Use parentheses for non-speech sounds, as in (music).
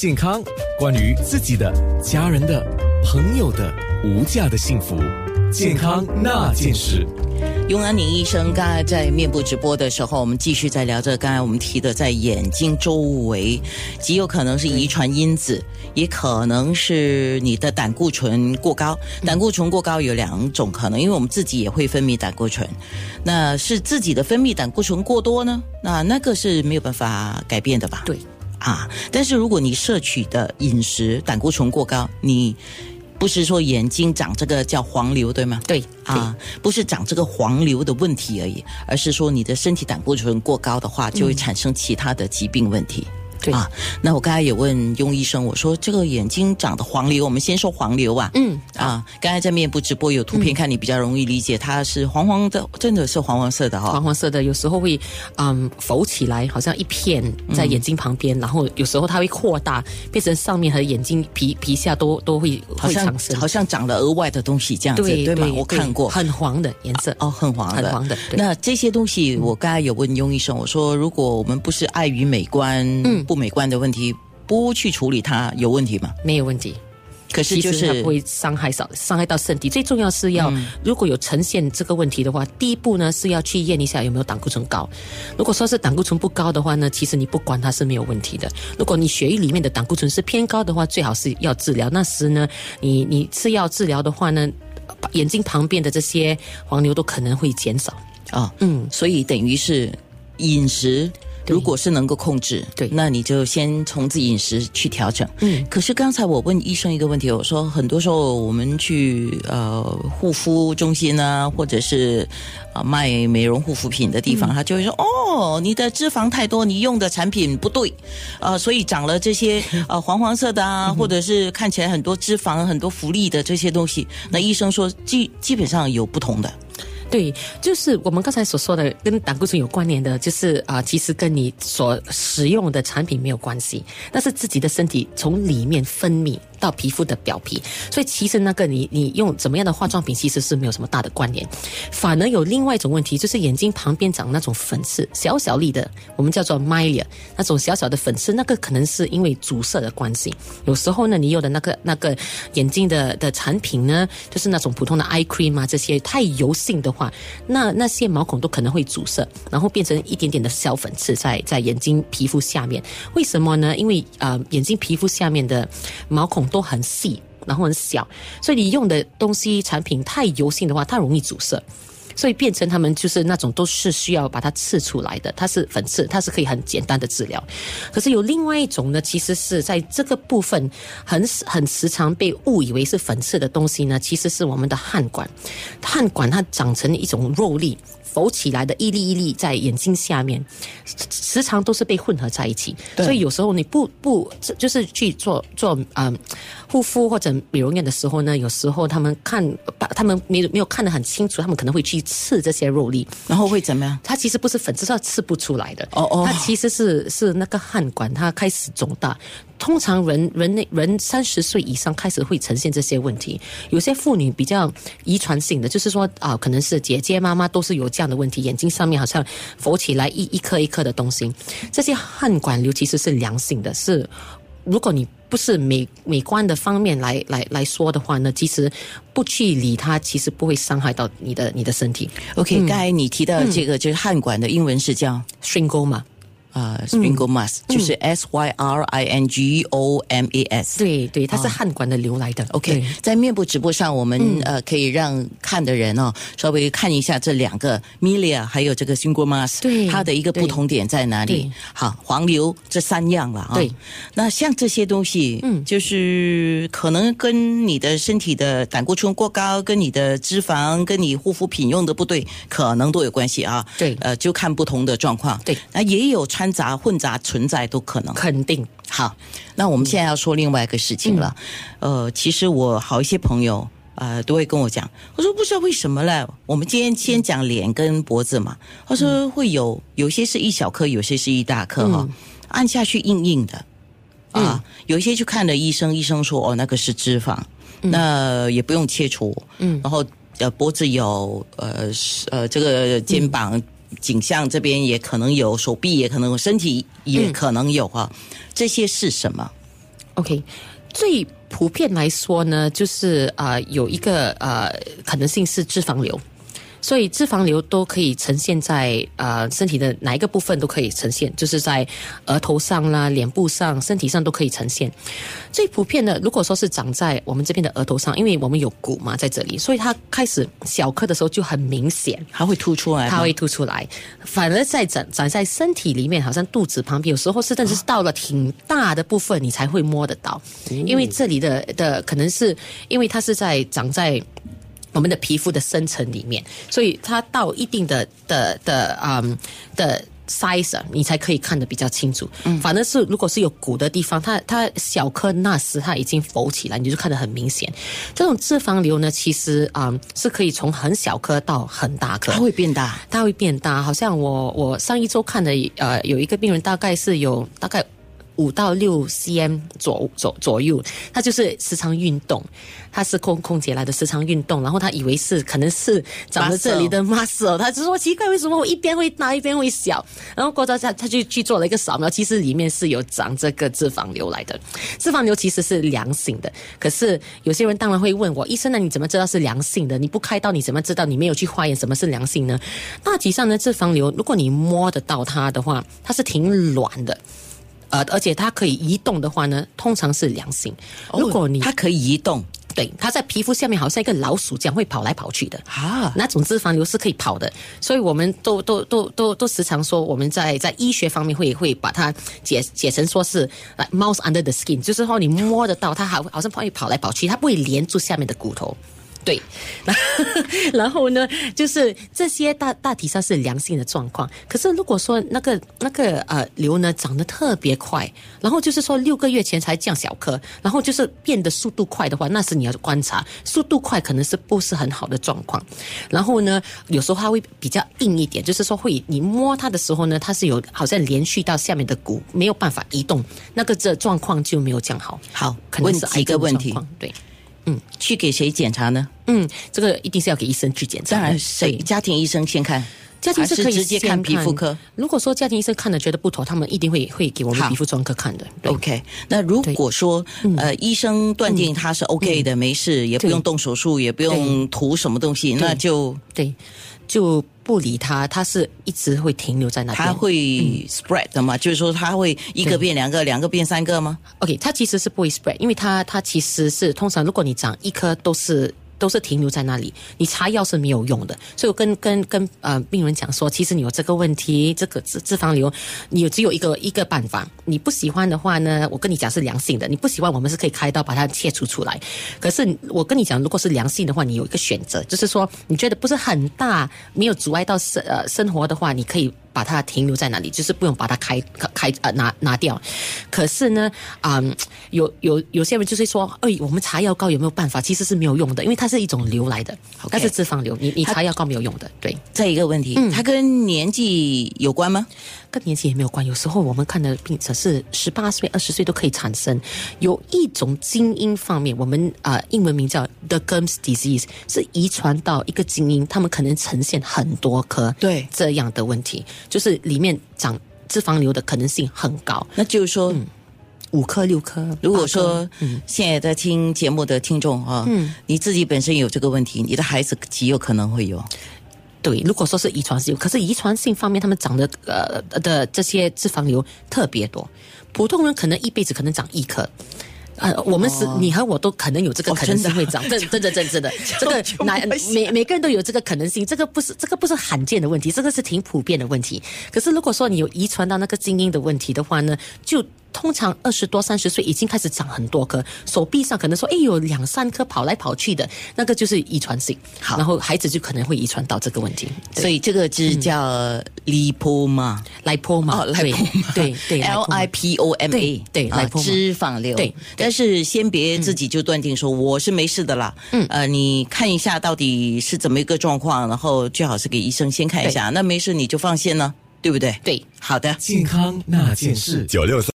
健康，关于自己的、家人的、朋友的无价的幸福，健康那件事。永安宁医生刚才在面部直播的时候，我们继续在聊着刚才我们提的，在眼睛周围极有可能是遗传因子，也可能是你的胆固醇过高。胆固醇过高有两种可能，因为我们自己也会分泌胆固醇，那是自己的分泌胆固醇过多呢？那那个是没有办法改变的吧？对啊，但是如果你摄取的饮食胆固醇过高，你不是说眼睛长这个叫黄瘤对吗？对啊，不是长这个黄瘤的问题而已，而是说你的身体胆固醇过高的话，就会产生其他的疾病问题。对啊，那我刚才也问庸医生，我说这个眼睛长的黄瘤，我们先说黄瘤啊。嗯啊，刚才在面部直播有图片看，你比较容易理解，它是黄黄的，真的是黄黄色的哈、黄黄色的，有时候会嗯浮起来，好像一片在眼睛旁边，然后有时候它会扩大，变成上面和眼睛皮皮下都都会好像好像长了额外的东西这样子，对吗？我看过。很黄的颜色。哦，很黄的，很黄的那这些东西，我刚才有问庸医生，我说如果我们不是碍于美观、嗯不美观的问题，不去处理它，有问题吗？没有问题，可是就其实它是不会伤害伤伤害到身体。最重要是要，如果有呈现这个问题的话，第一步呢是要去验一下有没有胆固醇高。如果说是胆固醇不高的话呢，其实你不管它是没有问题的。如果你血液里面的胆固醇是偏高的话，最好是要治疗。那时呢，你你吃药治疗的话呢，眼睛旁边的这些黄牛都可能会减少。啊，嗯，所以等于是饮食。对如果是能够控制，对那你就先从自己饮食去调整。嗯，可是刚才我问医生一个问题，我说很多时候我们去呃护肤中心啊，或者是啊、卖美容护肤品的地嗯方，他就会说哦，你的脂肪太多，你用的产品不对，呃，所以长了这些 (laughs) 呃黄黄色的嗯啊，或者是看起来很多脂肪、很多浮力的这些东西。那医生说基基本上有不同的。对，就是我们刚才所说的跟胆固醇有关联的，就是啊、其实跟你所使用的产品没有关系，但是自己的身体从里面分泌到皮肤的表皮，所以其实那个你你用怎么样的化妆品其实是没有什么大的关联，反而有另外一种问题，就是眼睛旁边长那种粉刺，小小粒的，我们叫做 mylia，那种小小的粉刺，那个可能是因为阻塞的关系，有时候呢，你用的那个那个眼睛的的产品呢，就是那种普通的 eye cream 啊，这些太油性的话，那那些毛孔都可能会阻塞，然后变成一点点的小粉刺在在眼睛皮肤下面。为什么呢？因为呃，眼睛皮肤下面的毛孔都很细，然后很小，所以你用的东西产品太油性的话，它容易阻塞。所以变成他们就是那种都是需要把它刺出来的，它是粉刺，它是可以很简单的治疗。可是有另外一种呢，其实是在这个部分很 (laughs) 很时常被误以为是粉刺的东西呢，其实是我们的汗管。汗管它长成一种肉粒。浮起来的一粒一粒在眼睛下面，时常都是被混合在一起，对所以有时候你不不就是去做做嗯护肤或者美容院的时候呢，有时候他们看把他们没有没有看得很清楚，他们可能会去刺这些肉粒，然后会怎么样？它其实不是粉刺，它刺不出来的。哦哦它其实是是那个汗管它开始肿大。通常人人类人三十岁以上开始会呈现这些问题。有些妇女比较遗传性的，就是说啊、可能是姐姐妈妈都是有这样的问题，眼睛上面好像浮起来一一颗一颗的东西。这些汗管瘤其实是良性的，是如果你不是美美观的方面来来来说的话呢，其实不去理它，其实不会伤害到你的你的身体。OK，、刚才你提到这个就是汗管的英文是叫呃 sphygmomas，、就是 S Y R I N G O M A S。对对，它是汗管的流来的。OK，在面部直播上，我们、呃可以让看的人哦稍微看一下这两个 milia 还有这个 sphygmomas，对它的一个不同点在哪里？好，黄瘤这三样了啊。对，那像这些东西，嗯，就是可能跟你的身体的胆固醇过高，跟你的脂肪，跟你护肤品用的不对，可能都有关系啊。对呃，就看不同的状况。对，那也有掺杂混杂存在都可能。肯定好，那我们现在要说另外一个事情了。呃，其实我好一些朋友呃都会跟我讲，我说不知道为什么嘞。我们今天先讲脸跟脖子嘛，他说会有有些是一小颗，有些是一大颗哈、按下去硬硬的啊，有一些去看了医生，医生说哦那个是脂肪，那也不用切除，嗯，然后呃脖子有呃是呃这个肩膀。景象这边也可能有，手臂也可能有，身体也可能有哈、这些是什么？OK，最普遍来说呢，就是啊有一个啊可能性是脂肪瘤。所以脂肪瘤都可以呈现在呃身体的哪一个部分都可以呈现，就是在额头上啦、脸部上、身体上都可以呈现。最普遍的，如果说是长在我们这边的额头上，因为我们有骨嘛在这里，所以它开始小颗的时候就很明显，它会凸出来吗，它会凸出来。反而在长长在身体里面，好像肚子旁边，有时候是但是到了挺大的部分，你才会摸得到，因为这里的的可能是因为它是在长在。我们的皮肤的深层里面，所以它到一定的的的嗯的 size，你才可以看得比较清楚。嗯，反正是如果是有骨的地方，它它小颗那时它已经浮起来，你就看得很明显。这种脂肪瘤呢，其实啊是可以从很小颗到很大颗，它会变大，它会变大。好像我我上一周看的呃有一个病人，大概是有大概。五到六 cm 左左左右，他就是时常运动，他是空空姐来的，时常运动，然后他以为是可能是长在这里的 muscle，他就说奇怪，为什么我一边会大一边会小？然后过到他他就去做了一个扫描，其实里面是有长这个脂肪瘤来的。脂肪瘤其实是良性的，可是有些人当然会问我，医生呢，你怎么知道是良性的？你不开刀你怎么知道？你没有去化验什么是良性呢？大体上呢，脂肪瘤如果你摸得到它的话，它是挺软的。呃，而且它可以移动的话呢，通常是良性。如果你它可以移动，对，它在皮肤下面好像一个老鼠这样会跑来跑去的啊。那种脂肪瘤是可以跑的，所以我们都都都都都时常说，我们在在医学方面会会把它解解成说是 mouse under the skin，就是说你摸得到它，好好像会跑来跑去，它不会连住下面的骨头。对，(laughs) 然后呢，就是这些大大体上是良性的状况。可是如果说那个那个呃瘤呢长得特别快，然后就是说六个月前才降小颗，然后就是变得速度快的话，那是你要观察，速度快可能是不是很好的状况。然后呢，有时候它会比较硬一点，就是说会你摸它的时候呢，它是有好像连续到下面的骨，没有办法移动，那个这状况就没有降好。好，问几个问题，对。嗯，去给谁检查呢？嗯，这个一定是要给医生去检查。当然，谁家庭医生先看，家庭医生可以直接看皮肤科。如果说家庭医生看了觉得不妥，他们一定会会给我们皮肤专科看的。OK，那如果说呃医生断定他是 OK 的，没事，也不用动手术，也不用涂什么东西，那就对。就不理他，他是一直会停留在那。他会 spread 的嘛？就是说他会一个变两个，两个变三个吗？OK，它其实是不会 spread，因为它它其实是通常如果你长一颗都是。都是停留在那里，你擦药是没有用的。所以我跟跟跟呃病人讲说，其实你有这个问题，这个脂脂肪瘤，你只有一个一个办法。你不喜欢的话呢，我跟你讲是良性的。你不喜欢，我们是可以开刀把它切除出来。可是我跟你讲，如果是良性的话，你有一个选择，就是说你觉得不是很大，没有阻碍到生呃生活的话，你可以。把它停留在那里，就是不用把它开开呃拿拿掉。可是呢，啊，有有有些人就是说，哎，我们擦药膏有没有办法？其实是没有用的，因为它是一种流来的，它是脂肪瘤，你你擦药膏没有用的。对，这一个问题，它跟年纪有关吗？跟年纪也没有关，有时候我们看的病者是十八岁、二十岁都可以产生。有一种基因方面，我们啊英文名叫 The Gums Disease，是遗传到一个基因，他们可能呈现很多颗对这样的问题，就是里面长脂肪瘤的可能性很高。那就是说五颗六颗。如果说现在在听节目的听众啊，嗯你自己本身有这个问题，你的孩子极有可能会有。对，如果说是遗传性，可是遗传性方面，他们长的呃的这些脂肪瘤特别多，普通人可能一辈子可能长一颗，呃，我们是你和我都可能有这个可能性会长，真真的真真的，(laughs) 这个哪每每个人都有这个可能性，这个不是这个不是罕见的问题，这个是挺普遍的问题。可是如果说你有遗传到那个基因的问题的话呢，就。通常二十多、三十岁已经开始长很多颗，手臂上可能说，哎，有两三颗跑来跑去的，那个就是遗传性。好，然后孩子就可能会遗传到这个问题。所以这个就是叫 lipoma，来坡嘛，对对 (laughs) 对，L I P O M A，对，脂肪瘤。对，但是先别自己就断定说我是没事的啦。嗯，呃，你看一下到底是怎么一个状况，然后最好是给医生先看一下。那没事你就放心了，对不对？对，好的，健康那件事，九六三。